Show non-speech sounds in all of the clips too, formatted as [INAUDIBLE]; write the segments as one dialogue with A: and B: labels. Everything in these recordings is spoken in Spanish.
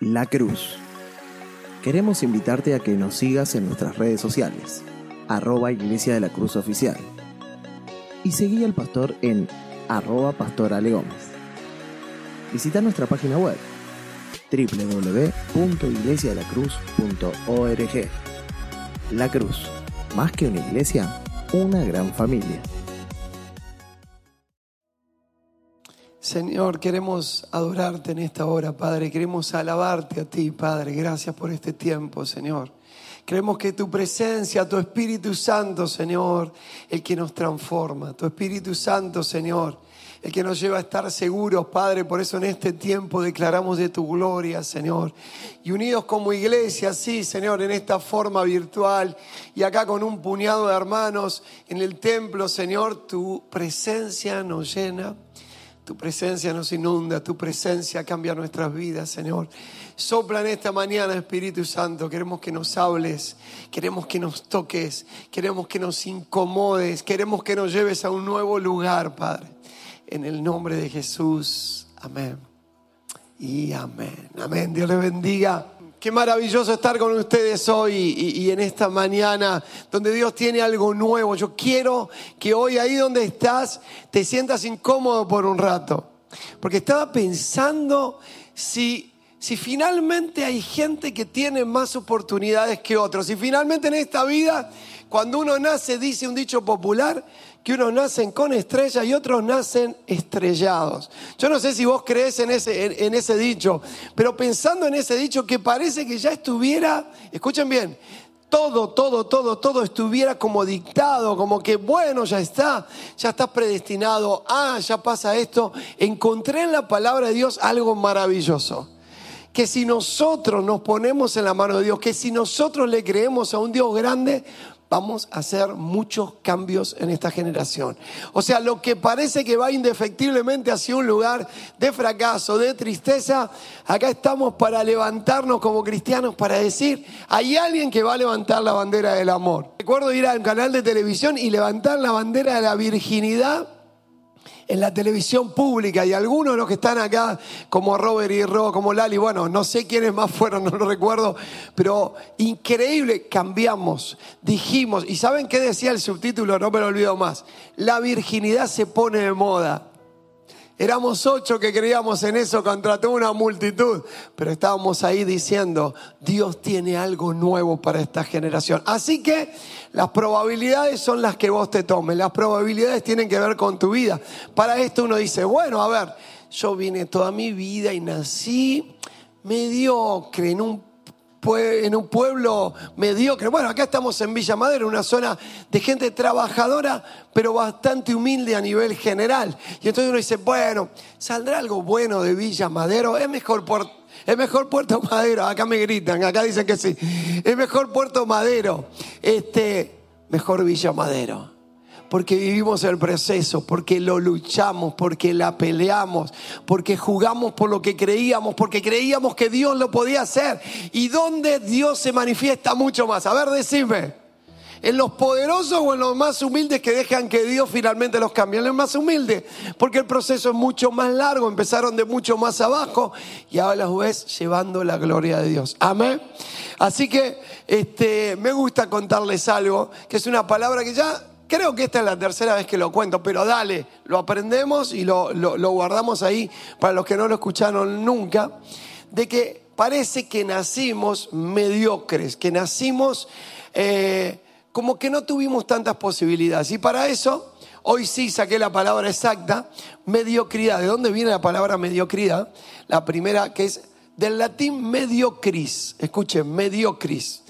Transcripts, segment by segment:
A: La Cruz. Queremos invitarte a que nos sigas en nuestras redes sociales, arroba Iglesia de la Cruz Oficial. Y seguí al pastor en arroba Pastor Ale Gómez. Visita nuestra página web www.iglesiadelacruz.org. La Cruz, más que una iglesia, una gran familia.
B: Señor, queremos adorarte en esta hora, Padre. Queremos alabarte a ti, Padre. Gracias por este tiempo, Señor. Creemos que tu presencia, tu Espíritu Santo, Señor, el que nos transforma. Tu Espíritu Santo, Señor, el que nos lleva a estar seguros, Padre. Por eso en este tiempo declaramos de tu gloria, Señor. Y unidos como iglesia, sí, Señor, en esta forma virtual y acá con un puñado de hermanos en el templo, Señor, tu presencia nos llena. Tu presencia nos inunda, tu presencia cambia nuestras vidas, Señor. Sopla en esta mañana, Espíritu Santo. Queremos que nos hables, queremos que nos toques, queremos que nos incomodes, queremos que nos lleves a un nuevo lugar, Padre. En el nombre de Jesús. Amén. Y amén. Amén. Dios les bendiga. Qué maravilloso estar con ustedes hoy y, y, en esta mañana donde Dios tiene algo nuevo. Yo quiero que hoy ahí donde estás te sientas incómodo por un rato. Porque estaba pensando si, si finalmente hay gente que tiene más oportunidades que otros. Si finalmente en esta vida, cuando uno nace, dice un dicho popular, que unos nacen con estrellas y otros nacen estrellados. Yo no sé si vos crees en ese, en, ese dicho, pero pensando en ese dicho que parece que ya estuviera, escuchen bien, todo, todo, todo, todo estuviera como dictado, como que bueno, ya está, ya estás predestinado, ah, ya pasa esto. Encontré en la palabra de Dios algo maravilloso. Que si nosotros nos ponemos en la mano de Dios, que si nosotros le creemos a un Dios grande, vamos a hacer muchos cambios en esta generación. O sea, lo que parece que va indefectiblemente hacia un lugar de fracaso, de tristeza, acá estamos para levantarnos como cristianos, para decir, hay alguien que va a levantar la bandera del amor. Recuerdo ir al canal de televisión y levantar la bandera de la virginidad en la televisión pública y algunos de los que están acá, como Robert y Ro, como Lali, bueno, no sé quiénes más fueron, [LAUGHS] no lo recuerdo, pero increíble, cambiamos, dijimos, y ¿saben qué decía el subtítulo? No me lo olvido más, la virginidad se pone de moda. Éramos ocho que creíamos en eso contra toda una multitud, pero estábamos ahí diciendo, Dios tiene algo nuevo para esta generación. Así que las probabilidades son las que vos te tomes, las probabilidades tienen que ver con tu vida. Para esto uno dice, bueno, a ver, yo vine toda mi vida y nací mediocre en un en un pueblo mediocre. Bueno, acá estamos en Villa Madero, una zona de gente trabajadora, pero bastante humilde a nivel general. Y entonces uno dice, bueno, ¿saldrá algo bueno de Villa Madero? Es mejor por es mejor Puerto Madero, acá me gritan, acá dicen que sí. Es mejor Puerto Madero, este, mejor Villa Madero porque vivimos el proceso, porque lo luchamos, porque la peleamos, porque jugamos por lo que creíamos, porque creíamos que Dios lo podía hacer. ¿Y dónde Dios se manifiesta mucho más? A ver, decime. ¿En los poderosos o en los más humildes que dejan que Dios finalmente los cambie? En los más humildes, porque el proceso es mucho más largo, empezaron de mucho más abajo y ahora los ves llevando la gloria de Dios. Amén. Así que este, me gusta contarles algo, que es una palabra que ya Creo que esta es la tercera vez que lo cuento, pero dale, lo aprendemos y lo, guardamos ahí para los que no lo escucharon nunca, de que parece que nacimos mediocres, que nacimos eh, como que no tuvimos tantas posibilidades. Y para eso, hoy sí saqué la palabra exacta, mediocridad. ¿De dónde viene la palabra mediocridad? La primera que es del latín mediocris. Escuchen, mediocris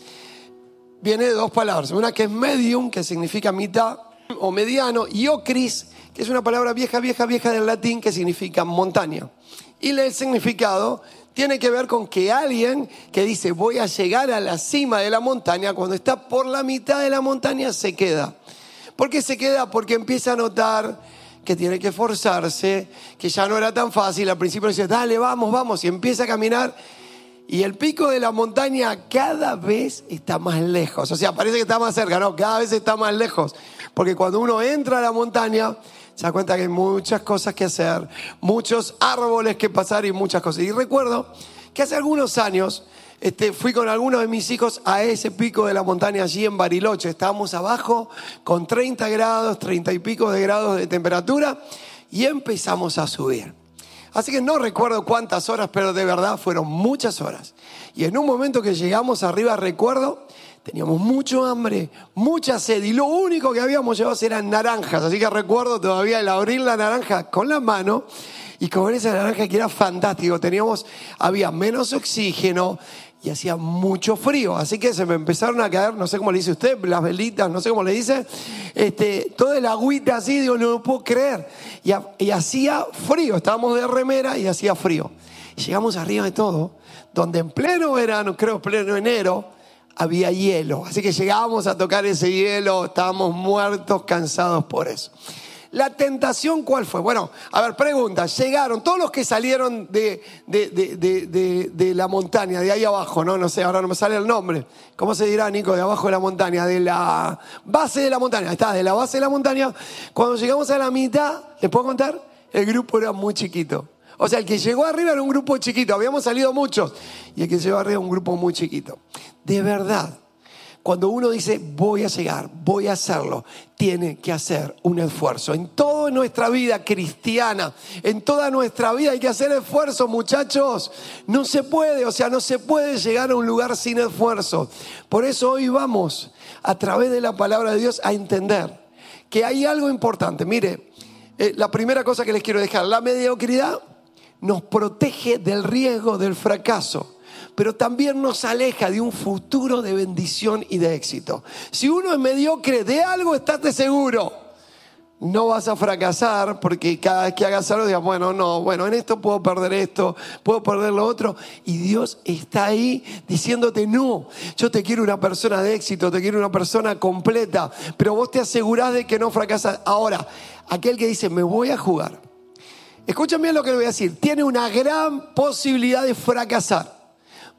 B: viene de dos palabras. Una que es medium, que significa mitad o mediano, y ocris, que es una palabra vieja, vieja, vieja del latín, que significa montaña. Y el significado tiene que ver con que alguien que dice voy a llegar a la cima de la montaña, cuando está por la mitad de la montaña se queda. ¿Por qué se queda? Porque empieza a notar que tiene que esforzarse, que ya no era tan fácil. Al principio dice, dale, vamos, vamos, y empieza a caminar y el pico de la montaña cada vez está más lejos. O sea, parece que está más cerca, no, cada vez está más lejos. Porque cuando uno entra a la montaña, se da cuenta que hay muchas cosas que hacer, muchos árboles que pasar y muchas cosas. Y recuerdo que hace algunos años este, fui con algunos de mis hijos a ese pico de la montaña allí en Bariloche. Estábamos abajo con 30 grados, 30 y pico de grados de temperatura y empezamos a subir. Así que no recuerdo cuántas horas, pero de verdad fueron muchas horas. Y en un momento que llegamos arriba, recuerdo, teníamos mucho hambre, mucha sed, y lo único que habíamos llevado eran naranjas. Así que recuerdo todavía el abrir la naranja con la mano y comer esa naranja que era fantástico. Teníamos, había menos oxígeno, y hacía mucho frío. Así que se me empezaron a caer, no sé cómo le dice usted, las velitas, no sé cómo le dice, este, toda el agüita así, digo, no lo puedo creer. Y, hacía frío, estábamos de remera y hacía frío. Llegamos arriba de todo, donde en pleno verano, creo pleno enero, había hielo. Así que llegábamos a tocar ese hielo, estábamos muertos, cansados por eso. La tentación, ¿cuál fue? Bueno, a ver, pregunta, llegaron todos los que salieron de, de, la montaña, de ahí abajo, ¿no? No sé, ahora no me sale el nombre. ¿Cómo se dirá, Nico? De abajo de la montaña, de la base de la montaña. Está, de la base de la montaña. Cuando llegamos a la mitad, ¿les puedo contar? El grupo era muy chiquito. O sea, el que llegó arriba era un grupo chiquito, habíamos salido muchos. Y el que llegó arriba era un grupo muy chiquito. De verdad, cuando uno dice voy a llegar, voy a hacerlo, tiene que hacer un esfuerzo. En toda nuestra vida cristiana, en toda nuestra vida hay que hacer esfuerzo, muchachos. No se puede, o sea, no se puede llegar a un lugar sin esfuerzo. Por eso hoy vamos a través de la palabra de Dios a entender que hay algo importante. Mire, eh, la primera cosa que les quiero dejar, la mediocridad nos protege del riesgo del fracaso pero también nos aleja de un futuro de bendición y de éxito. Si uno es mediocre de algo, estate seguro. No vas a fracasar porque cada vez que hagas algo digas, bueno, no, bueno, en esto puedo perder esto, puedo perder lo otro. Y Dios está ahí diciéndote, no, yo te quiero una persona de éxito, te quiero una persona completa, pero vos te asegurás de que no fracasas. Ahora, aquel que dice, me voy a jugar, escúchame bien lo que le voy a decir, tiene una gran posibilidad de fracasar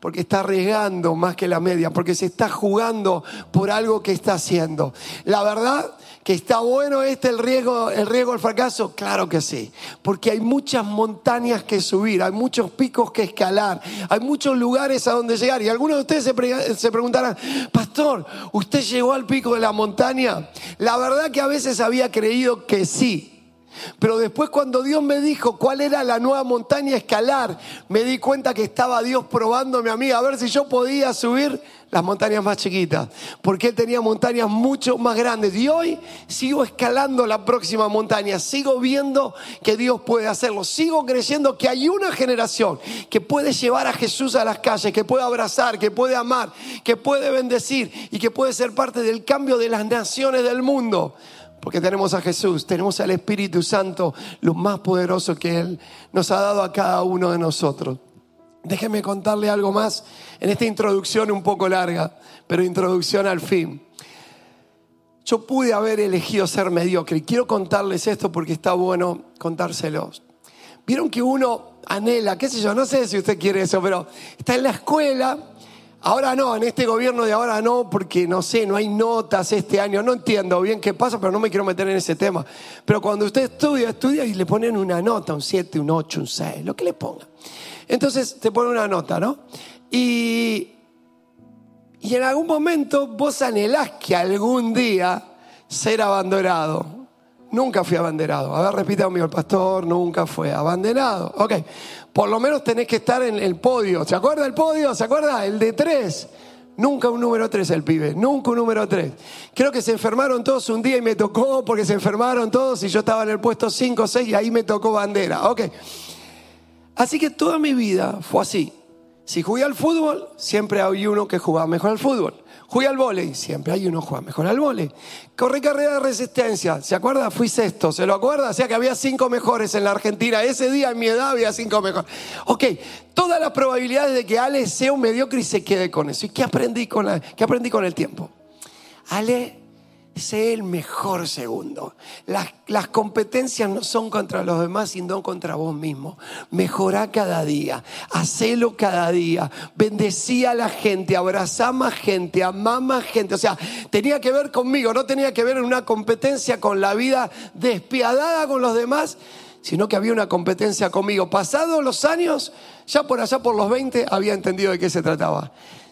B: porque está arriesgando más que la media, porque se está jugando por algo que está haciendo. La verdad que está bueno este el riesgo, el riesgo del fracaso, claro que sí, porque hay muchas montañas que subir, hay muchos picos que escalar, hay muchos lugares a donde llegar. Y algunos de ustedes se, se preguntarán, pastor, ¿usted llegó al pico de la montaña? La verdad que a veces había creído que sí, pero después cuando Dios me dijo cuál era la nueva montaña a escalar, me di cuenta que estaba Dios probándome a mí a ver si yo podía subir las montañas más chiquitas, porque Él tenía montañas mucho más grandes. Y hoy sigo escalando la próxima montaña, sigo viendo que Dios puede hacerlo, sigo creyendo que hay una generación que puede llevar a Jesús a las calles, que puede abrazar, que puede amar, que puede bendecir y que puede ser parte del cambio de las naciones del mundo. Porque tenemos a Jesús, tenemos al Espíritu Santo, lo más poderoso que Él nos ha dado a cada uno de nosotros. Déjeme contarle algo más en esta introducción un poco larga, pero introducción al fin. Yo pude haber elegido ser mediocre y quiero contarles esto porque está bueno contárselos. Vieron que uno anhela, qué sé yo, no sé si usted quiere eso, pero está en la escuela Ahora no, en este gobierno de ahora no, porque no sé, no hay notas este año. No entiendo bien qué pasa, pero no me quiero meter en ese tema. Pero cuando usted estudia, estudia y le ponen una nota, un 7, un 8, un 6, lo que le ponga. Entonces te pone una nota, ¿no? Y, y en algún momento vos anhelás que algún día ser abanderado. Nunca fui abanderado. A ver, repita conmigo, el pastor nunca fue abanderado. Ok, por lo menos tenés que estar en el podio. ¿Se acuerda el podio? ¿Se acuerda? El de tres. Nunca un número tres el pibe, nunca un número tres. Creo que se enfermaron todos un día y me tocó porque se enfermaron todos y yo estaba en el puesto 5 o 6 y ahí me tocó bandera. Ok. Así que toda mi vida fue así. Si jugué al fútbol, siempre había uno que jugaba mejor al fútbol. Jugué al vóley, siempre hay uno juega mejor al vóley. Corrí carrera de resistencia, ¿se acuerda? Fui sexto, ¿se lo acuerda? O sea que había cinco mejores en la Argentina. Ese día en mi edad había cinco mejores. Ok, todas las probabilidades de que Ale sea un mediocre y se quede con eso. ¿Y qué aprendí con, qué aprendí con el tiempo? Ale sé el mejor segundo. Las, las, competencias no son contra los demás, sino contra vos mismo. Mejorá cada día, hacelo cada día, bendecí a la gente, abrazá más gente, amá más gente. O sea, tenía que ver conmigo, no tenía que ver en una competencia con la vida despiadada con los demás, sino que había una competencia conmigo. Pasados los años, ya por allá por los 20, había entendido de qué se trataba.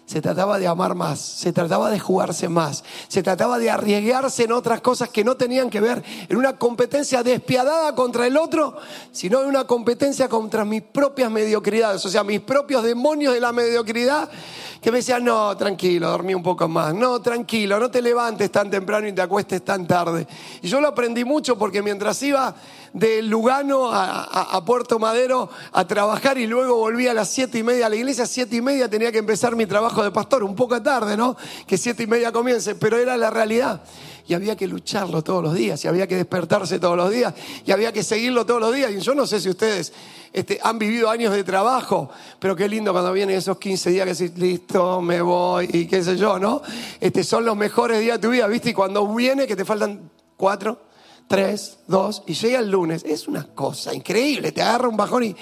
B: Se trataba de amar más, se trataba de jugarse más, se trataba de arriesgarse en otras cosas que no tenían que ver en una competencia despiadada contra el otro, sino en una competencia contra mis propias mediocridades, o sea, mis propios demonios de la mediocridad que me decían, no, tranquilo, dormí un poco más, no, tranquilo, no te levantes tan temprano y te acuestes tan tarde. Y yo lo aprendí mucho porque mientras iba de Lugano a, Puerto Madero a trabajar y luego volví a las siete y media a la iglesia. Siete y media tenía que empezar mi trabajo de pastor, un poco tarde, ¿no? Que siete y media comience, pero era la realidad. Y había que lucharlo todos los días, y había que despertarse todos los días, y había que seguirlo todos los días. Y yo no sé si ustedes este, han vivido años de trabajo, pero qué lindo cuando vienen esos 15 días que decís, listo, me voy, y qué sé yo, ¿no? Este, son los mejores días de tu vida, ¿viste? Y cuando viene que te faltan cuatro, tres, dos, y llega el lunes. Es una cosa increíble, te agarra un bajón y...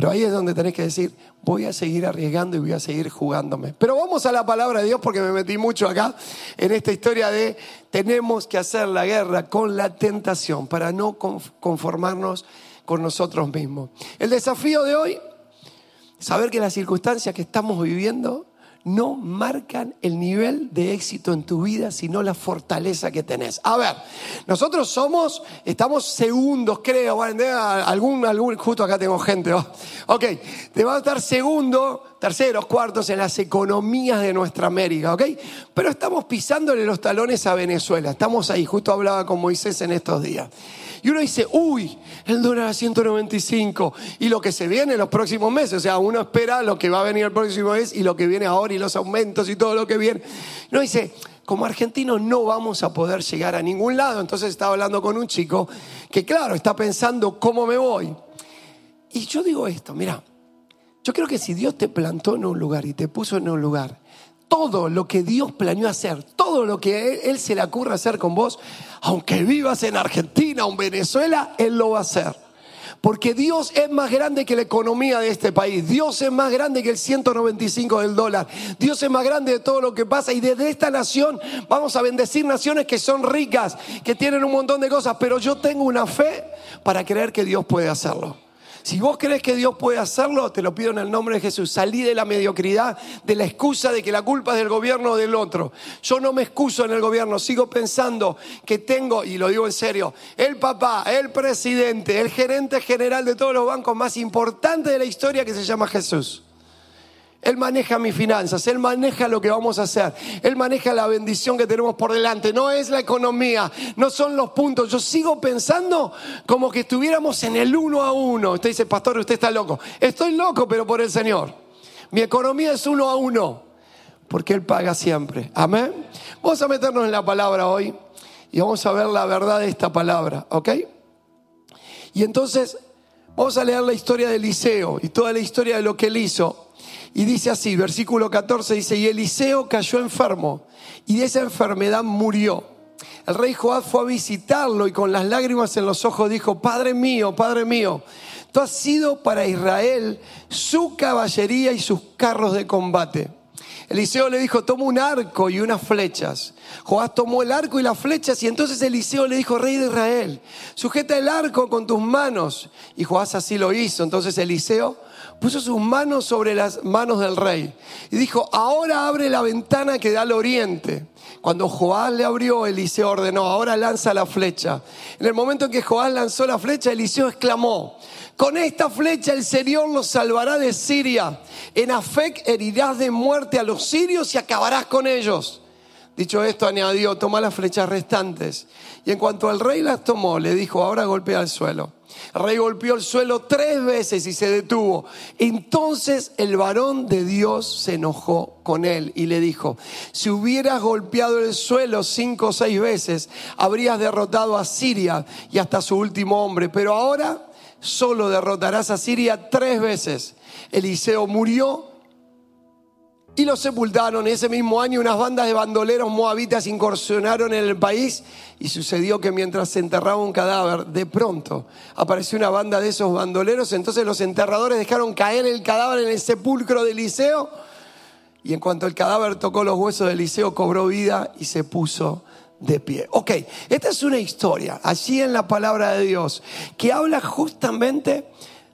B: Pero ahí es donde tenés que decir, voy a seguir arriesgando y voy a seguir jugándome. Pero vamos a la palabra de Dios porque me metí mucho acá en esta historia de tenemos que hacer la guerra con la tentación para no conformarnos con nosotros mismos. El desafío de hoy, saber que las circunstancias que estamos viviendo no marcan el nivel de éxito en tu vida, sino la fortaleza que tenés. A ver, nosotros somos, estamos segundos, creo, algún, algún, justo acá tengo gente, ok, te va a estar segundo, terceros, cuartos en las economías de nuestra América, ok, pero estamos pisándole los talones a Venezuela, estamos ahí, justo hablaba con Moisés en estos días. Y uno dice, uy, el dólar a 195 y lo que se viene en los próximos meses. O sea, uno espera lo que va a venir el próximo mes y lo que viene ahora y los aumentos y todo lo que viene. Y uno dice, como argentinos no vamos a poder llegar a ningún lado. Entonces estaba hablando con un chico que, claro, está pensando cómo me voy. Y yo digo esto, mira, yo creo que si Dios te plantó en un lugar y te puso en un lugar, todo lo que Dios planeó hacer, todo lo que Él, se le ocurra hacer con vos, aunque vivas en Argentina o en Venezuela, Él lo va a hacer. Porque Dios es más grande que la economía de este país. Dios es más grande que el 195 del dólar. Dios es más grande de todo lo que pasa. Y desde esta nación vamos a bendecir naciones que son ricas, que tienen un montón de cosas. Pero yo tengo una fe para creer que Dios puede hacerlo. Si vos crees que Dios puede hacerlo, te lo pido en el nombre de Jesús. Salí de la mediocridad, de la excusa de que la culpa es del gobierno o del otro. Yo no me excuso en el gobierno, sigo pensando que tengo, y lo digo en serio, el papá, el presidente, el gerente general de todos los bancos más importantes de la historia que se llama Jesús. Él maneja mis finanzas, Él maneja lo que vamos a hacer, Él maneja la bendición que tenemos por delante. No es la economía, no son los puntos. Yo sigo pensando como que estuviéramos en el uno a uno. Usted dice, pastor, usted está loco. Estoy loco, pero por el Señor. Mi economía es uno a uno, porque Él paga siempre. Amén. Vamos a meternos en la palabra hoy y vamos a ver la verdad de esta palabra, ¿ok? Y entonces vamos a leer la historia de Eliseo y toda la historia de lo que él hizo. Y dice así, versículo 14 dice, y Eliseo cayó enfermo y de esa enfermedad murió. El rey Joab fue a visitarlo y con las lágrimas en los ojos dijo, Padre mío, Padre mío, tú has sido para Israel su caballería y sus carros de combate. Eliseo le dijo, toma un arco y unas flechas. Joab tomó el arco y las flechas y entonces Eliseo le dijo, rey de Israel, sujeta el arco con tus manos. Y Joab así lo hizo. Entonces Eliseo puso sus manos sobre las manos del rey y dijo, ahora abre la ventana que da al oriente. Cuando Joás le abrió, Eliseo ordenó, ahora lanza la flecha. En el momento en que Joás lanzó la flecha, Eliseo exclamó, con esta flecha el Señor los salvará de Siria. En Afec herirás de muerte a los sirios y acabarás con ellos. Dicho esto, añadió, toma las flechas restantes. Y en cuanto el rey las tomó, le dijo, ahora golpea el suelo. El rey golpeó el suelo tres veces y se detuvo. Entonces el varón de Dios se enojó con él y le dijo, si hubieras golpeado el suelo cinco o seis veces, habrías derrotado a Siria y hasta su último hombre. Pero ahora solo derrotarás a Siria tres veces. Eliseo murió y lo sepultaron. Ese mismo año unas bandas de bandoleros moabitas incursionaron en el país y sucedió que mientras se enterraba un cadáver, de pronto apareció una banda de esos bandoleros, entonces los enterradores dejaron caer el cadáver en el sepulcro de Eliseo y en cuanto el cadáver tocó los huesos de Eliseo cobró vida y se puso de pie. Ok, esta es una historia, allí en la palabra de Dios, que habla justamente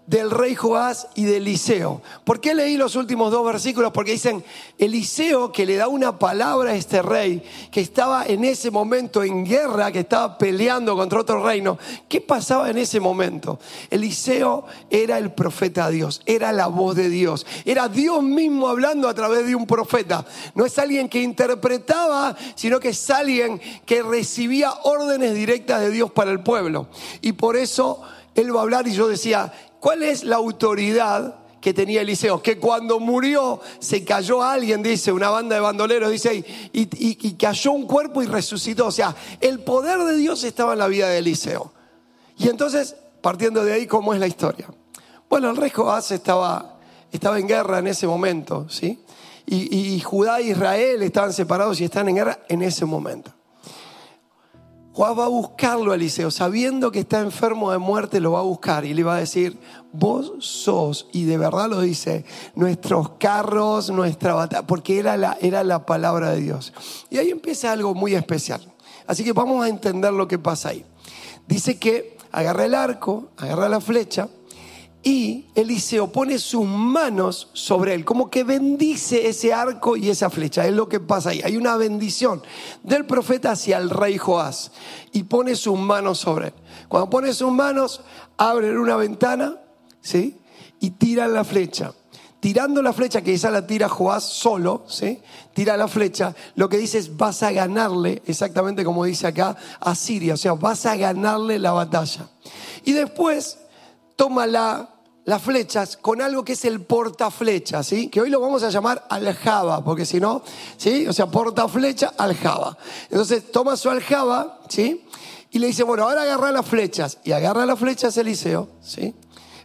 B: del rey Joás y de Eliseo. ¿Por qué leí los últimos dos versículos? Porque dicen, Eliseo que le da una palabra a este rey que estaba en ese momento en guerra, que estaba peleando contra otro reino. ¿Qué pasaba en ese momento? Eliseo era el profeta de Dios, era la voz de Dios, era Dios mismo hablando a través de un profeta. No es alguien que interpretaba, sino que es alguien que recibía órdenes directas de Dios para el pueblo. Y por eso él va a hablar y yo decía, ¿Cuál es la autoridad que tenía Eliseo? Que cuando murió se cayó alguien, dice, una banda de bandoleros, dice, y, cayó un cuerpo y resucitó. O sea, el poder de Dios estaba en la vida de Eliseo. Y entonces, partiendo de ahí, ¿cómo es la historia? Bueno, el rey Joás estaba, estaba en guerra en ese momento, ¿sí? Y, y Judá e Israel estaban separados y están en guerra en ese momento. Juan va a buscarlo a Eliseo, sabiendo que está enfermo de muerte, lo va a buscar y le va a decir, vos sos, y de verdad lo dice, nuestros carros, nuestra batalla, porque era la, era la palabra de Dios. Y ahí empieza algo muy especial. Así que vamos a entender lo que pasa ahí. Dice que agarra el arco, agarra la flecha, y Eliseo pone sus manos sobre él, como que bendice ese arco y esa flecha. Es lo que pasa ahí. Hay una bendición del profeta hacia el rey Joás y pone sus manos sobre él. Cuando pone sus manos, abren una ventana, ¿sí? Y tiran la flecha. Tirando la flecha, que esa la tira Joás solo, ¿sí? Tira la flecha, lo que dice es vas a ganarle, exactamente como dice acá, a Siria. O sea, vas a ganarle la batalla. Y después toma la las flechas con algo que es el portaflecha, ¿sí? Que hoy lo vamos a llamar aljaba, porque si no, ¿sí? O sea, portaflecha, aljaba. Entonces toma su aljaba, ¿sí? Y le dice, bueno, ahora agarra las flechas. Y agarra las flechas Eliseo, ¿sí?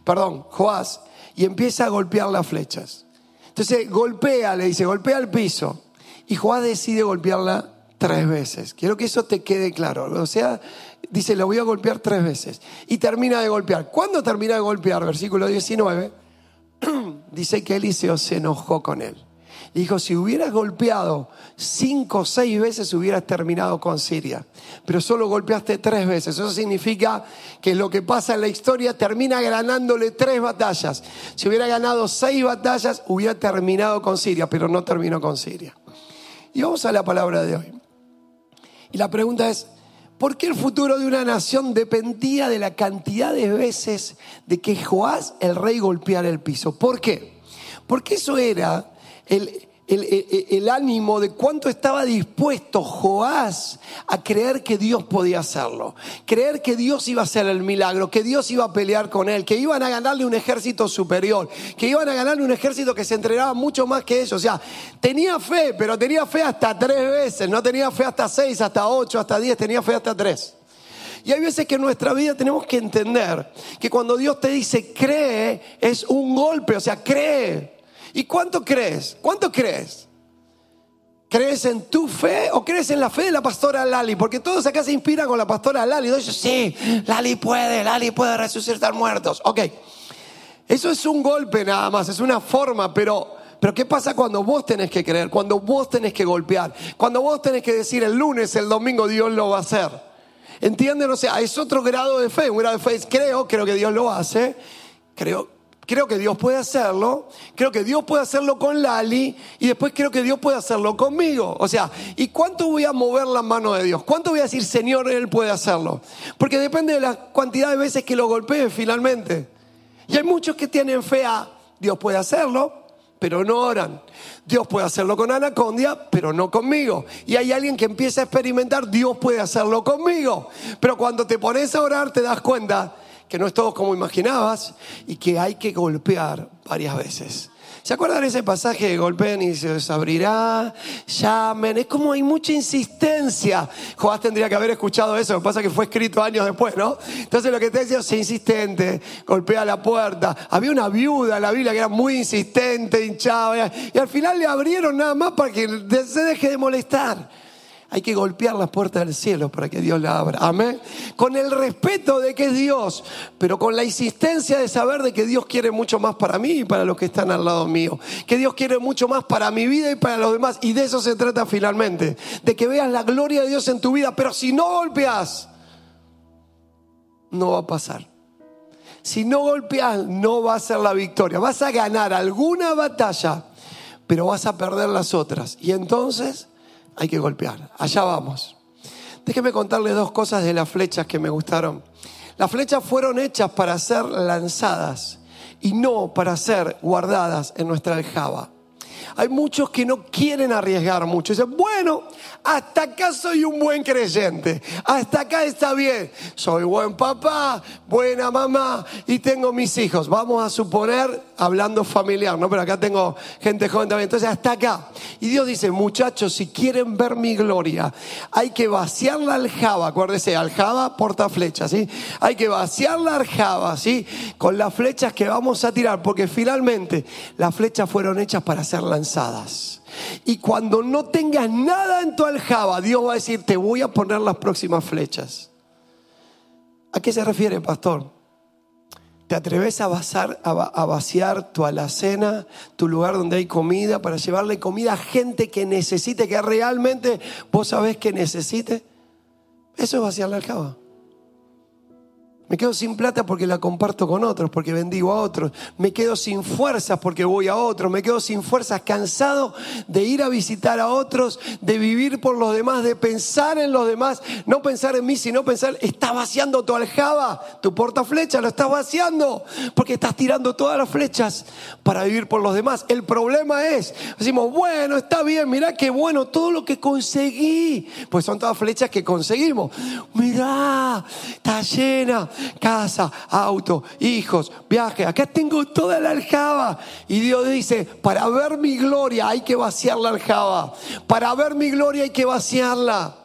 B: Perdón, Joás, y empieza a golpear las flechas. Entonces golpea, le dice, golpea el piso. Y Joás decide golpearla tres veces. Quiero que eso te quede claro. O sea, dice, lo voy a golpear tres veces. Y termina de golpear. ¿Cuándo termina de golpear? Versículo 19. [CLEARS THROAT] dice que Eliseo se enojó con él. dijo, si hubieras golpeado cinco o seis veces, hubieras terminado con Siria. Pero solo golpeaste tres veces. Eso significa que lo que pasa en la historia termina ganándole tres batallas. Si hubiera ganado seis batallas, hubiera terminado con Siria, pero no terminó con Siria. Y vamos a la palabra de hoy. Y la pregunta es, ¿por qué el futuro de una nación dependía de la cantidad de veces de que Joás, el rey, golpeara el piso? ¿Por qué? Porque eso era el, el, ánimo de cuánto estaba dispuesto Joás a creer que Dios podía hacerlo, creer que Dios iba a hacer el milagro, que Dios iba a pelear con él, que iban a ganarle un ejército superior, que iban a ganarle un ejército que se entregaba mucho más que ellos. O sea, tenía fe, pero tenía fe hasta tres veces, no tenía fe hasta seis, hasta ocho, hasta diez, tenía fe hasta tres. Y hay veces que en nuestra vida tenemos que entender que cuando Dios te dice cree, es un golpe, o sea, cree. ¿Y cuánto crees? ¿Cuánto crees? ¿Crees en tu fe o crees en la fe de la pastora Lali? Porque todos acá se inspiran con la pastora Lali. Entonces, sí, Lali puede, Lali puede resucitar muertos. Ok, eso es un golpe nada más, es una forma, pero, pero ¿qué pasa cuando vos tenés que creer? Cuando vos tenés que golpear, cuando vos tenés que decir el lunes, el domingo Dios lo va a hacer. ¿Entienden? O sea, es otro grado de fe. Un grado de fe es creo, creo que Dios lo hace. Creo, Creo que Dios puede hacerlo, creo que Dios puede hacerlo con Lali y después creo que Dios puede hacerlo conmigo. O sea, ¿y cuánto voy a mover la mano de Dios? ¿Cuánto voy a decir, Señor, Él puede hacerlo? Porque depende de la cantidad de veces que lo golpee finalmente. Y hay muchos que tienen fe a Dios puede hacerlo, pero no oran. Dios puede hacerlo con Anacondia, pero no conmigo. Y hay alguien que empieza a experimentar, Dios puede hacerlo conmigo. Pero cuando te pones a orar te das cuenta que no es todo como imaginabas y que hay que golpear varias veces. ¿Se acuerdan ese pasaje de golpeen y se abrirá? Llamen. Es como hay mucha insistencia. Joás tendría que haber escuchado eso. Lo que pasa es que fue escrito años después, ¿no? Entonces lo que te decía, sé insistente, golpea la puerta. Había una viuda en la Biblia que era muy insistente, hinchada. Y al final le abrieron nada más para que se deje de molestar. Hay que golpear las puertas del cielo para que Dios la abra. Amén. Con el respeto de que es Dios, pero con la insistencia de saber de que Dios quiere mucho más para mí y para los que están al lado mío. Que Dios quiere mucho más para mi vida y para los demás. Y de eso se trata finalmente. De que veas la gloria de Dios en tu vida. Pero si no golpeas, no va a pasar. Si no golpeas, no va a ser la victoria. Vas a ganar alguna batalla, pero vas a perder las otras. Y entonces hay que golpear. Allá vamos. Déjeme contarle dos cosas de las flechas que me gustaron. Las flechas fueron hechas para ser lanzadas y no para ser guardadas en nuestra aljaba. Hay muchos que no quieren arriesgar mucho. Dicen, bueno, hasta acá soy un buen creyente. Hasta acá está bien. Soy buen papá, buena mamá y tengo mis hijos. Vamos a suponer, hablando familiar, ¿no? Pero acá tengo gente joven también. Entonces, hasta acá. Y Dios dice, muchachos, si quieren ver mi gloria, hay que vaciar la aljaba. Acuérdese, aljaba porta flechas, ¿sí? Hay que vaciar la aljaba, ¿sí? Con las flechas que vamos a tirar, porque finalmente las flechas fueron hechas para ser lanzadas. Y cuando no tengas nada en tu aljaba, Dios va a decir, te voy a poner las próximas flechas. ¿A qué se refiere, pastor? ¿Te atreves a, a, vaciar tu alacena, tu lugar donde hay comida, para llevarle comida a gente que necesite, que realmente vos sabés que necesite? Eso es vaciar la aljaba. Me quedo sin plata porque la comparto con otros, porque bendigo a otros. Me quedo sin fuerzas porque voy a otros. Me quedo sin fuerzas, cansado de ir a visitar a otros, de vivir por los demás, de pensar en los demás. No pensar en mí, sino pensar, está vaciando tu aljaba, tu portaflecha, lo estás vaciando, porque estás tirando todas las flechas para vivir por los demás. El problema es, decimos, bueno, está bien, mirá qué bueno todo lo que conseguí. Pues son todas flechas que conseguimos. Mirá, está llena casa, auto, hijos, viaje. Acá tengo toda la aljaba. Y Dios dice, para ver mi gloria hay que vaciar la aljaba. Para ver mi gloria hay que vaciarla.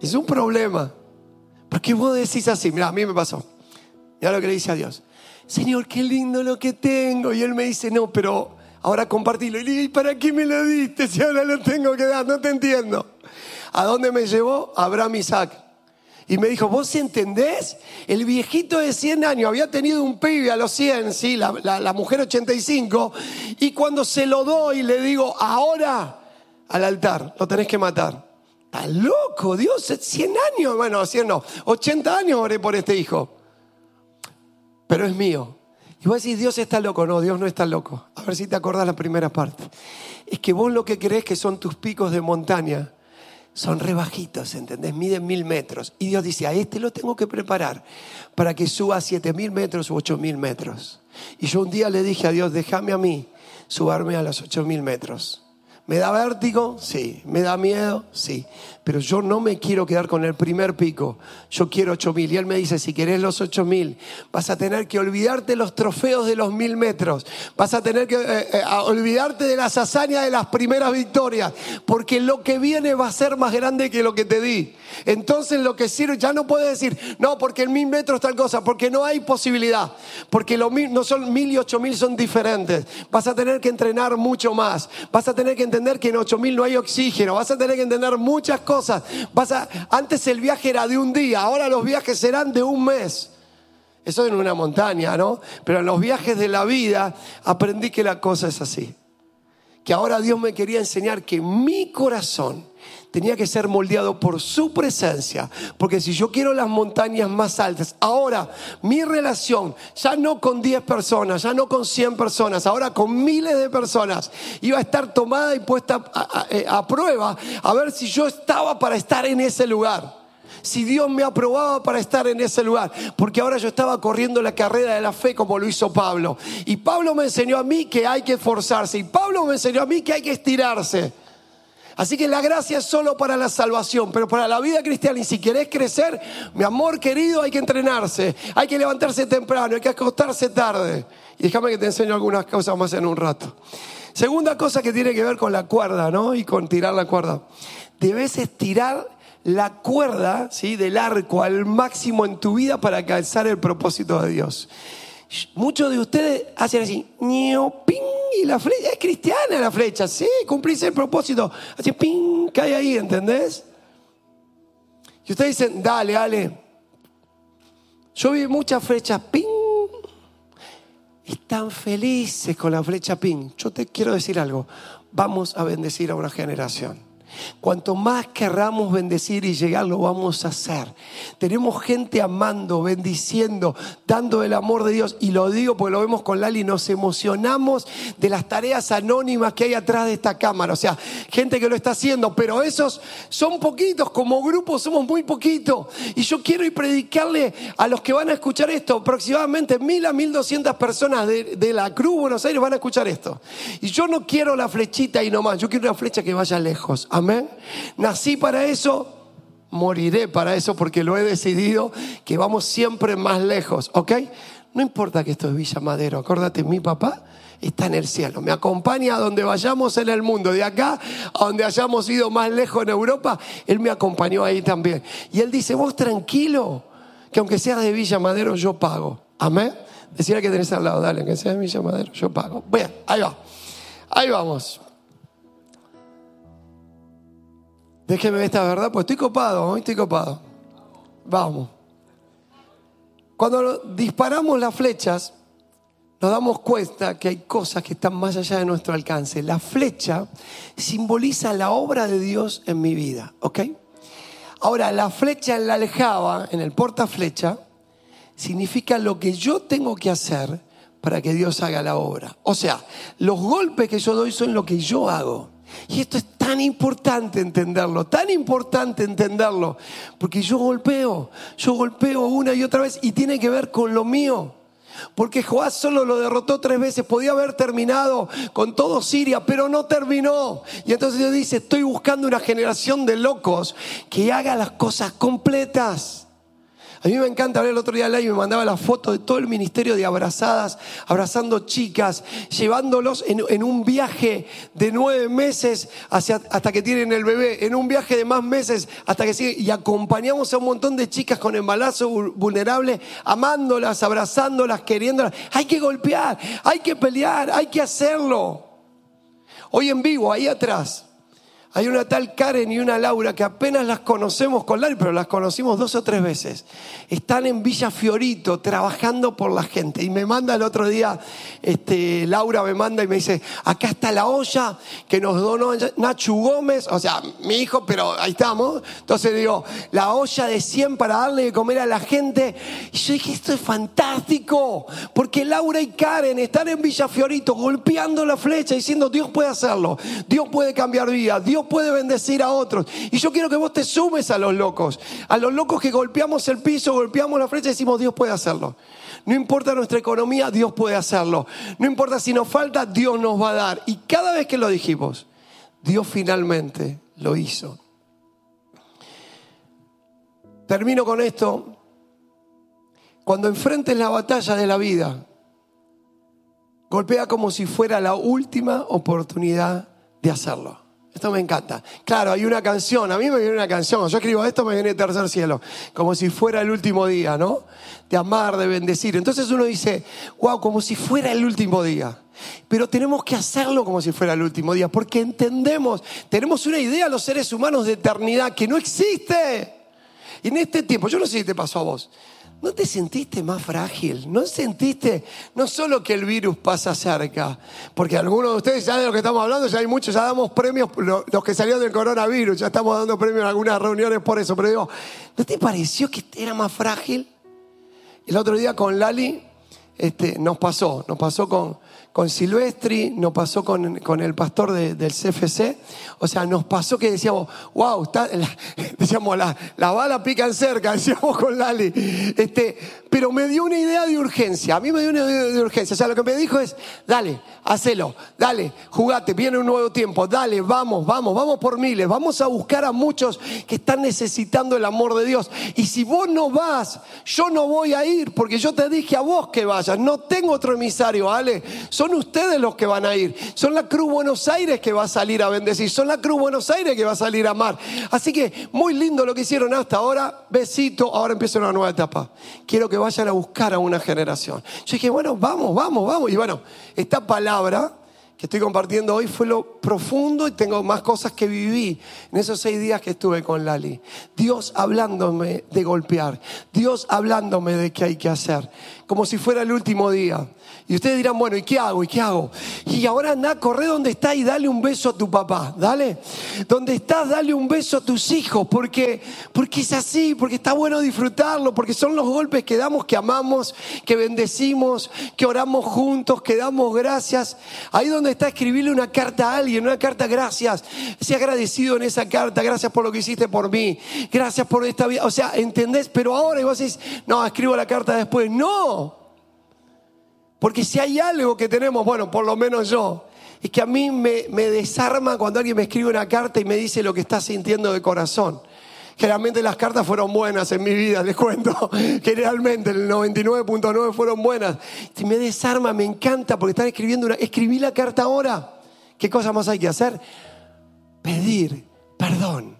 B: Es un problema. Porque vos decís así, mira, a mí me pasó. Ya lo que le dice a Dios. Señor, qué lindo lo que tengo. Y él me dice, no, pero ahora compartilo. Y le digo, ¿y para qué me lo diste si ahora lo tengo que dar? No te entiendo. ¿A dónde me llevó? Abraham Isaac. Y me dijo, ¿vos entendés? El viejito de 100 años había tenido un pibe a los 100, ¿sí? la, la, mujer 85, y cuando se lo doy le digo, ahora al altar, lo tenés que matar. Está loco, Dios, 100 años, bueno, 100 no, 80 años oré por este hijo, pero es mío. Y vos decís, Dios está loco, no, Dios no está loco. A ver si te acordás la primera parte. Es que vos lo que crees que son tus picos de montaña son rebajitos, ¿entendés? Miden mil metros. Y Dios dice, a este lo tengo que preparar para que suba siete mil metros u ocho mil metros. Y yo un día le dije a Dios, déjame a mí subarme a los ocho mil metros. ¿Me da vértigo? Sí. ¿Me da miedo? Sí pero yo no me quiero quedar con el primer pico, yo quiero ocho mil. Y él me dice, si querés los ocho mil, vas a tener que olvidarte los trofeos de los mil metros, vas a tener que eh, eh, olvidarte de las hazañas de las primeras victorias, porque lo que viene va a ser más grande que lo que te di. Entonces lo que sirve, ya no puedes decir, no, porque en mil metros tal cosa, porque no hay posibilidad, porque lo no son mil y ocho mil son diferentes. Vas a tener que entrenar mucho más, vas a tener que entender que en ocho mil no hay oxígeno, vas a tener que entender muchas cosas Vas antes el viaje era de un día, ahora los viajes serán de un mes. Eso en una montaña, ¿no? Pero en los viajes de la vida aprendí que la cosa es así. Que ahora Dios me quería enseñar que mi corazón tenía que ser moldeado por su presencia. Porque si yo quiero las montañas más altas, ahora mi relación, ya no con 10 personas, ya no con 100 personas, ahora con miles de personas, iba a estar tomada y puesta a, eh, prueba a ver si yo estaba para estar en ese lugar si Dios me aprobaba para estar en ese lugar, porque ahora yo estaba corriendo la carrera de la fe como lo hizo Pablo. Y Pablo me enseñó a mí que hay que esforzarse, y Pablo me enseñó a mí que hay que estirarse. Así que la gracia es solo para la salvación, pero para la vida cristiana, y si querés crecer, mi amor querido, hay que entrenarse, hay que levantarse temprano, hay que acostarse tarde. Y déjame que te enseño algunas cosas más en un rato. Segunda cosa que tiene que ver con la cuerda, ¿no? Y con tirar la cuerda. Debes estirar la cuerda, ¿sí? Del arco al máximo en tu vida para alcanzar el propósito de Dios. Muchos de ustedes hacen así, ping, la flecha es cristiana la flecha, sí, cumplís el propósito. Así, ping, cae ahí, ¿entendés? Y ustedes dicen, dale, dale. Yo vi muchas flechas, ping. Están felices con la flecha ping. Yo te quiero decir algo. Vamos a bendecir a una generación. Cuanto más querramos bendecir y llegar, lo vamos a hacer. Tenemos gente amando, bendiciendo, dando el amor de Dios. Y lo digo porque lo vemos con Lali, nos emocionamos de las tareas anónimas que hay atrás de esta cámara. O sea, gente que lo está haciendo, pero esos son poquitos, como grupo somos muy poquitos. Y yo quiero ir predicarle a los que van a escuchar esto, aproximadamente mil a mil doscientas personas de, la Cruz Buenos Aires van a escuchar esto. Y yo no quiero la flechita y nomás, yo quiero una flecha que vaya lejos. Amén. Nací para eso, moriré para eso porque lo he decidido que vamos siempre más lejos, ¿ok? No importa que esto es Villa Madero, acuérdate, mi papá está en el cielo, me acompaña a donde vayamos en el mundo, de acá a donde hayamos ido más lejos en Europa, él me acompañó ahí también. Y él dice, vos tranquilo, que aunque seas de Villa Madero, yo pago. Amén. Decía que tenés al lado, dale, aunque seas de Villa Madero, yo pago. Bien, ahí va. Ahí vamos. Déjeme esta verdad, pues estoy copado, hoy estoy copado. Vamos. Cuando disparamos las flechas, nos damos cuenta que hay cosas que están más allá de nuestro alcance. La flecha simboliza la obra de Dios en mi vida, ¿ok? Ahora, la flecha en la aljaba, en el portaflecha, significa lo que yo tengo que hacer para que Dios haga la obra. O sea, los golpes que yo doy son lo que yo hago. Y esto es tan importante entenderlo, tan importante entenderlo, porque yo golpeo, yo golpeo una y otra vez y tiene que ver con lo mío. Porque Joás solo lo derrotó tres veces, podía haber terminado con todo Siria, pero no terminó. Y entonces Dios dice, estoy buscando una generación de locos que haga las cosas completas. A mí me encanta ver el otro día y me mandaba la foto de todo el ministerio de abrazadas, abrazando chicas, llevándolos en, un viaje de nueve meses hasta que tienen el bebé, en un viaje de más meses hasta que siguen. Y acompañamos a un montón de chicas con embarazo vulnerable, amándolas, abrazándolas, queriéndolas. Hay que golpear, hay que pelear, hay que hacerlo. Hoy en vivo, ahí atrás, hay una tal Karen y una Laura que apenas las conocemos con Lari, pero las conocimos dos o tres veces. Están en Villa Fiorito trabajando por la gente. Y me manda el otro día, este, Laura me manda y me dice, acá está la olla que nos donó Nacho Gómez, o sea, mi hijo, pero ahí estamos. Entonces digo, la olla de 100 para darle de comer a la gente. Y yo dije, esto es fantástico, porque Laura y Karen están en Villa Fiorito golpeando la flecha diciendo, Dios puede hacerlo, Dios puede cambiar vida, Dios puede bendecir a otros. Y yo quiero que vos te sumes a los locos, a los locos que golpeamos el piso, golpeamos la flecha y decimos, Dios puede hacerlo. No importa nuestra economía, Dios puede hacerlo. No importa si nos falta, Dios nos va a dar. Y cada vez que lo dijimos, Dios finalmente lo hizo. Termino con esto. Cuando enfrentes la batalla de la vida, golpea como si fuera la última oportunidad de hacerlo. Esto me encanta. Claro, hay una canción, a mí me viene una canción, yo escribo esto, me viene tercer cielo, como si fuera el último día, ¿no? De amar, de bendecir. Entonces uno dice, wow, como si fuera el último día. Pero tenemos que hacerlo como si fuera el último día, porque entendemos, tenemos una idea los seres humanos de eternidad que no existe. En este tiempo, yo no sé si te pasó a vos, ¿No te sentiste más frágil? ¿No sentiste no solo que el virus pasa cerca? Porque algunos de ustedes ya de lo que estamos hablando, ya hay muchos, ya damos premios, los que salieron del coronavirus, ya estamos dando premios en algunas reuniones por eso. Pero digo, ¿no te pareció que era más frágil? El otro día con Lali este, nos pasó, nos pasó con, con Silvestri, nos pasó con, con el pastor del CFC. O sea, nos pasó que decíamos, wow, está, [LAUGHS] decíamos, la, la bala pica en cerca, [LAUGHS] decíamos con Lali. Este, pero me dio una idea de urgencia. A mí me dio una idea de urgencia. O sea, lo que me dijo es, dale, hacelo, dale, jugate, viene un nuevo tiempo, dale, vamos, vamos, vamos por miles, vamos a buscar a muchos que están necesitando el amor de Dios. Y si vos no vas, yo no voy a ir, porque yo te dije a vos que vayas. No tengo otro emisario, ¿vale? Son ustedes los que van a ir. Son la Cruz Buenos Aires que va a salir a bendecir. Son la Cruz Buenos Aires que va a salir a amar. Así que muy lindo lo que hicieron hasta ahora. Besito, ahora empieza una nueva etapa. Quiero que vayan a buscar a una generación. Yo dije, bueno, vamos, vamos, vamos. Y bueno, esta palabra que estoy compartiendo hoy fue lo profundo y tengo más cosas que viví en esos seis días que estuve con Lali. Dios hablándome de golpear, Dios hablándome de qué hay que hacer, como si fuera el último día. Y ustedes dirán, bueno, ¿y qué hago? ¿Y qué hago? Y ahora anda, corre donde está y dale un beso a tu papá, dale. Donde estás, dale un beso a tus hijos, porque, porque es así, porque está bueno disfrutarlo, porque son los golpes que damos, que amamos, que bendecimos, que oramos juntos, que damos gracias. Ahí donde está escribirle una carta a alguien, una carta gracias. Sea agradecido en esa carta, gracias por lo que hiciste por mí, gracias por esta vida. O sea, ¿entendés? Pero ahora vos decís, no, escribo la carta después. No. Porque si hay algo que tenemos, bueno, por lo menos yo, es que a mí me, desarma cuando alguien me escribe una carta y me dice lo que está sintiendo de corazón. Generalmente las cartas fueron buenas en mi vida, les cuento. [LAUGHS] Generalmente el 99.9 fueron buenas. Me desarma, me encanta porque están escribiendo una... Escribí la carta ahora. ¿Qué cosa más hay que hacer? Pedir perdón.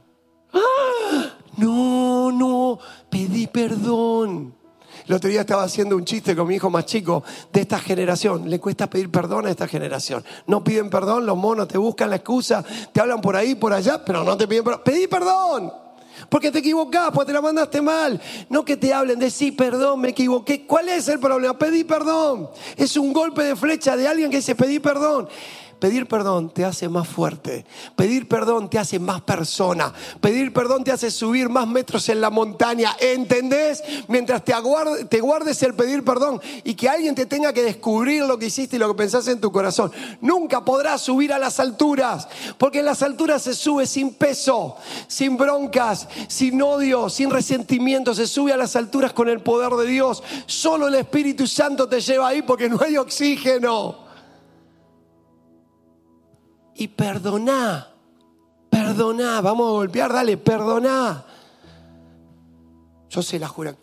B: ¡Ah! No, no, pedí perdón. El otro día estaba haciendo un chiste con mi hijo más chico de esta generación. Le cuesta pedir perdón a esta generación. No piden perdón, los monos te buscan la excusa, te hablan por ahí, por allá, pero no te piden perdón. Pedí perdón. Porque te equivocás, porque te la mandaste mal. No que te hablen de sí, perdón, me equivoqué. ¿Cuál es el problema? Pedí perdón. Es un golpe de flecha de alguien que dice pedí perdón. Pedir perdón te hace más fuerte. Pedir perdón te hace más persona. Pedir perdón te hace subir más metros en la montaña. ¿Entendés? Mientras te, te guardes el pedir perdón y que alguien te tenga que descubrir lo que hiciste y lo que pensaste en tu corazón. Nunca podrás subir a las alturas. Porque en las alturas se sube sin peso, sin broncas, sin odio, sin resentimiento. Se sube a las alturas con el poder de Dios. Solo el Espíritu Santo te lleva ahí porque no hay oxígeno y perdoná. Perdoná, vamos a golpear, dale, perdoná. Yo se la juro,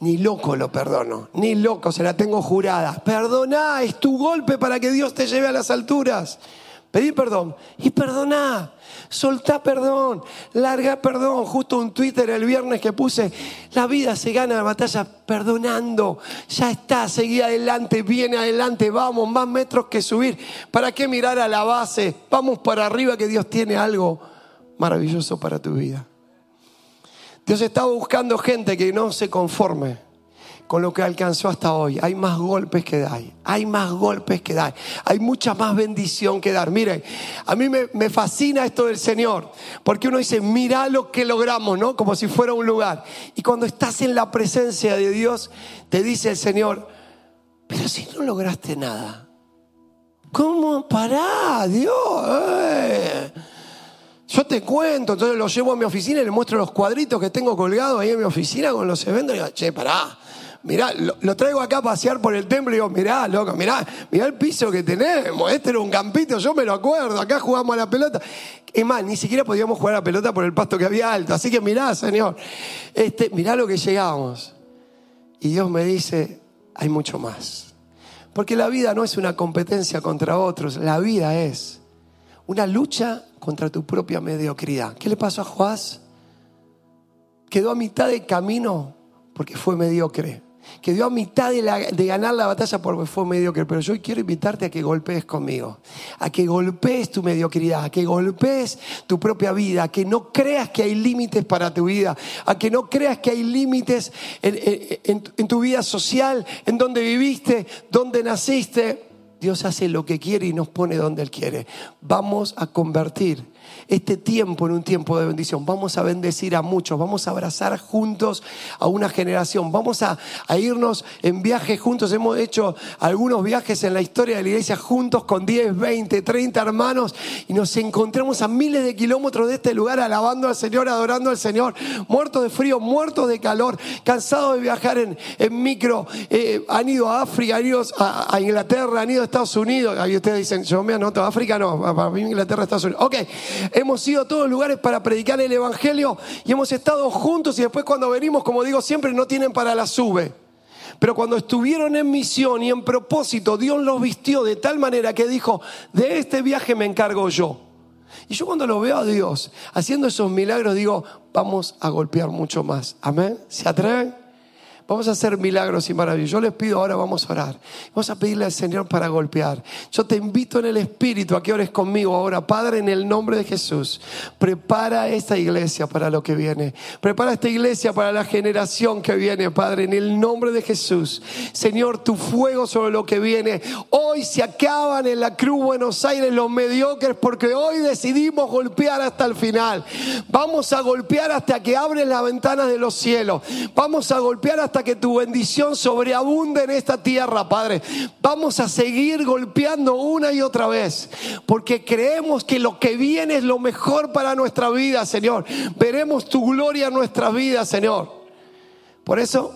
B: ni loco lo perdono, ni loco, se la tengo jurada. Perdoná, es tu golpe para que Dios te lleve a las alturas. Pedí perdón y perdoná. Soltá perdón, larga perdón. Justo un Twitter el viernes que puse, la vida se gana la batalla perdonando. Ya está, seguí adelante, viene adelante, vamos, más metros que subir. ¿Para qué mirar a la base? Vamos para arriba que Dios tiene algo maravilloso para tu vida. Dios está buscando gente que no se conforme con lo que alcanzó hasta hoy. Hay más golpes que dar, hay más golpes que dar, hay mucha más bendición que dar. Miren, a mí me, fascina esto del Señor, porque uno dice, mira lo que logramos, ¿no? Como si fuera un lugar. Y cuando estás en la presencia de Dios, te dice el Señor, pero si no lograste nada, ¿cómo pará, Dios? Eh. Yo te cuento, entonces lo llevo a mi oficina y le muestro los cuadritos que tengo colgados ahí en mi oficina con los eventos y digo, che, pará mirá, lo, traigo acá a pasear por el templo y digo, mirá, loco, mirá, mirá el piso que tenemos. Este era un campito, yo me lo acuerdo, acá jugamos a la pelota. Es más, ni siquiera podíamos jugar a la pelota por el pasto que había alto. Así que mirá, Señor, este, mirá lo que llegamos. Y Dios me dice, hay mucho más. Porque la vida no es una competencia contra otros, la vida es una lucha contra tu propia mediocridad. ¿Qué le pasó a Joás? Quedó a mitad de camino porque fue mediocre que dio a mitad de, ganar la batalla porque fue mediocre. Pero yo quiero invitarte a que golpees conmigo, a que golpees tu mediocridad, a que golpees tu propia vida, a que no creas que hay límites para tu vida, a que no creas que hay límites en, en tu vida social, en donde viviste, donde naciste. Dios hace lo que quiere y nos pone donde Él quiere. Vamos a convertir este tiempo en un tiempo de bendición. Vamos a bendecir a muchos, vamos a abrazar juntos a una generación, vamos a, irnos en viajes juntos. Hemos hecho algunos viajes en la historia de la iglesia juntos con 10, 20, 30 hermanos y nos encontramos a miles de kilómetros de este lugar alabando al Señor, adorando al Señor, muertos de frío, muertos de calor, cansados de viajar en, micro. Eh, han ido a África, han ido a, Inglaterra, han ido a Estados Unidos. Ahí ustedes dicen, yo me anoto, África no, para mí Inglaterra, Estados Unidos. Ok, hemos ido a todos lugares para predicar el Evangelio y hemos estado juntos y después cuando venimos, como digo siempre, no tienen para la sube. Pero cuando estuvieron en misión y en propósito, Dios los vistió de tal manera que dijo, de este viaje me encargo yo. Y yo cuando lo veo a Dios haciendo esos milagros, digo, vamos a golpear mucho más. Amén. ¿Se atreven? Vamos a hacer milagros y maravillas. Yo les pido ahora, vamos a orar. Vamos a pedirle al Señor para golpear. Yo te invito en el Espíritu a que ores conmigo ahora. Padre, en el nombre de Jesús, prepara esta iglesia para lo que viene. Prepara esta iglesia para la generación que viene, Padre, en el nombre de Jesús. Señor, tu fuego sobre lo que viene. Hoy se acaban en la Cruz Buenos Aires los mediocres porque hoy decidimos golpear hasta el final. Vamos a golpear hasta que abren las ventanas de los cielos. Vamos a golpear hasta que tu bendición sobreabunde en esta tierra, Padre. Vamos a seguir golpeando una y otra vez, porque creemos que lo que viene es lo mejor para nuestra vida, Señor. Veremos tu gloria en nuestra vida, Señor. Por eso,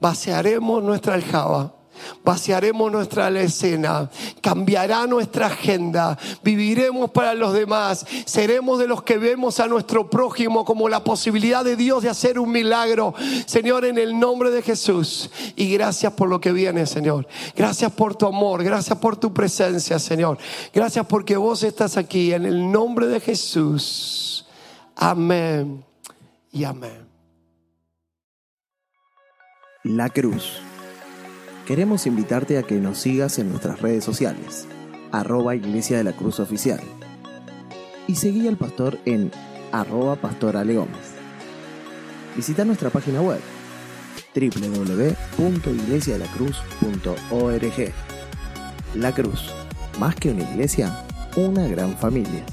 B: vaciaremos nuestra aljaba vaciaremos nuestra escena, cambiará nuestra agenda, viviremos para los demás, seremos de los que vemos a nuestro prójimo como la posibilidad de Dios de hacer un milagro, Señor, en el nombre de Jesús. Y gracias por lo que viene, Señor. Gracias por tu amor, gracias por tu presencia, Señor. Gracias porque vos estás aquí, en el nombre de Jesús. Amén y amén.
A: La cruz queremos invitarte a que nos sigas en nuestras redes sociales, arroba Iglesia de la Cruz Oficial, y seguí al pastor en arroba Pastor Ale Gómez. Visita nuestra página web www.iglesiadelacruz.org. La Cruz, más que una iglesia, una gran familia.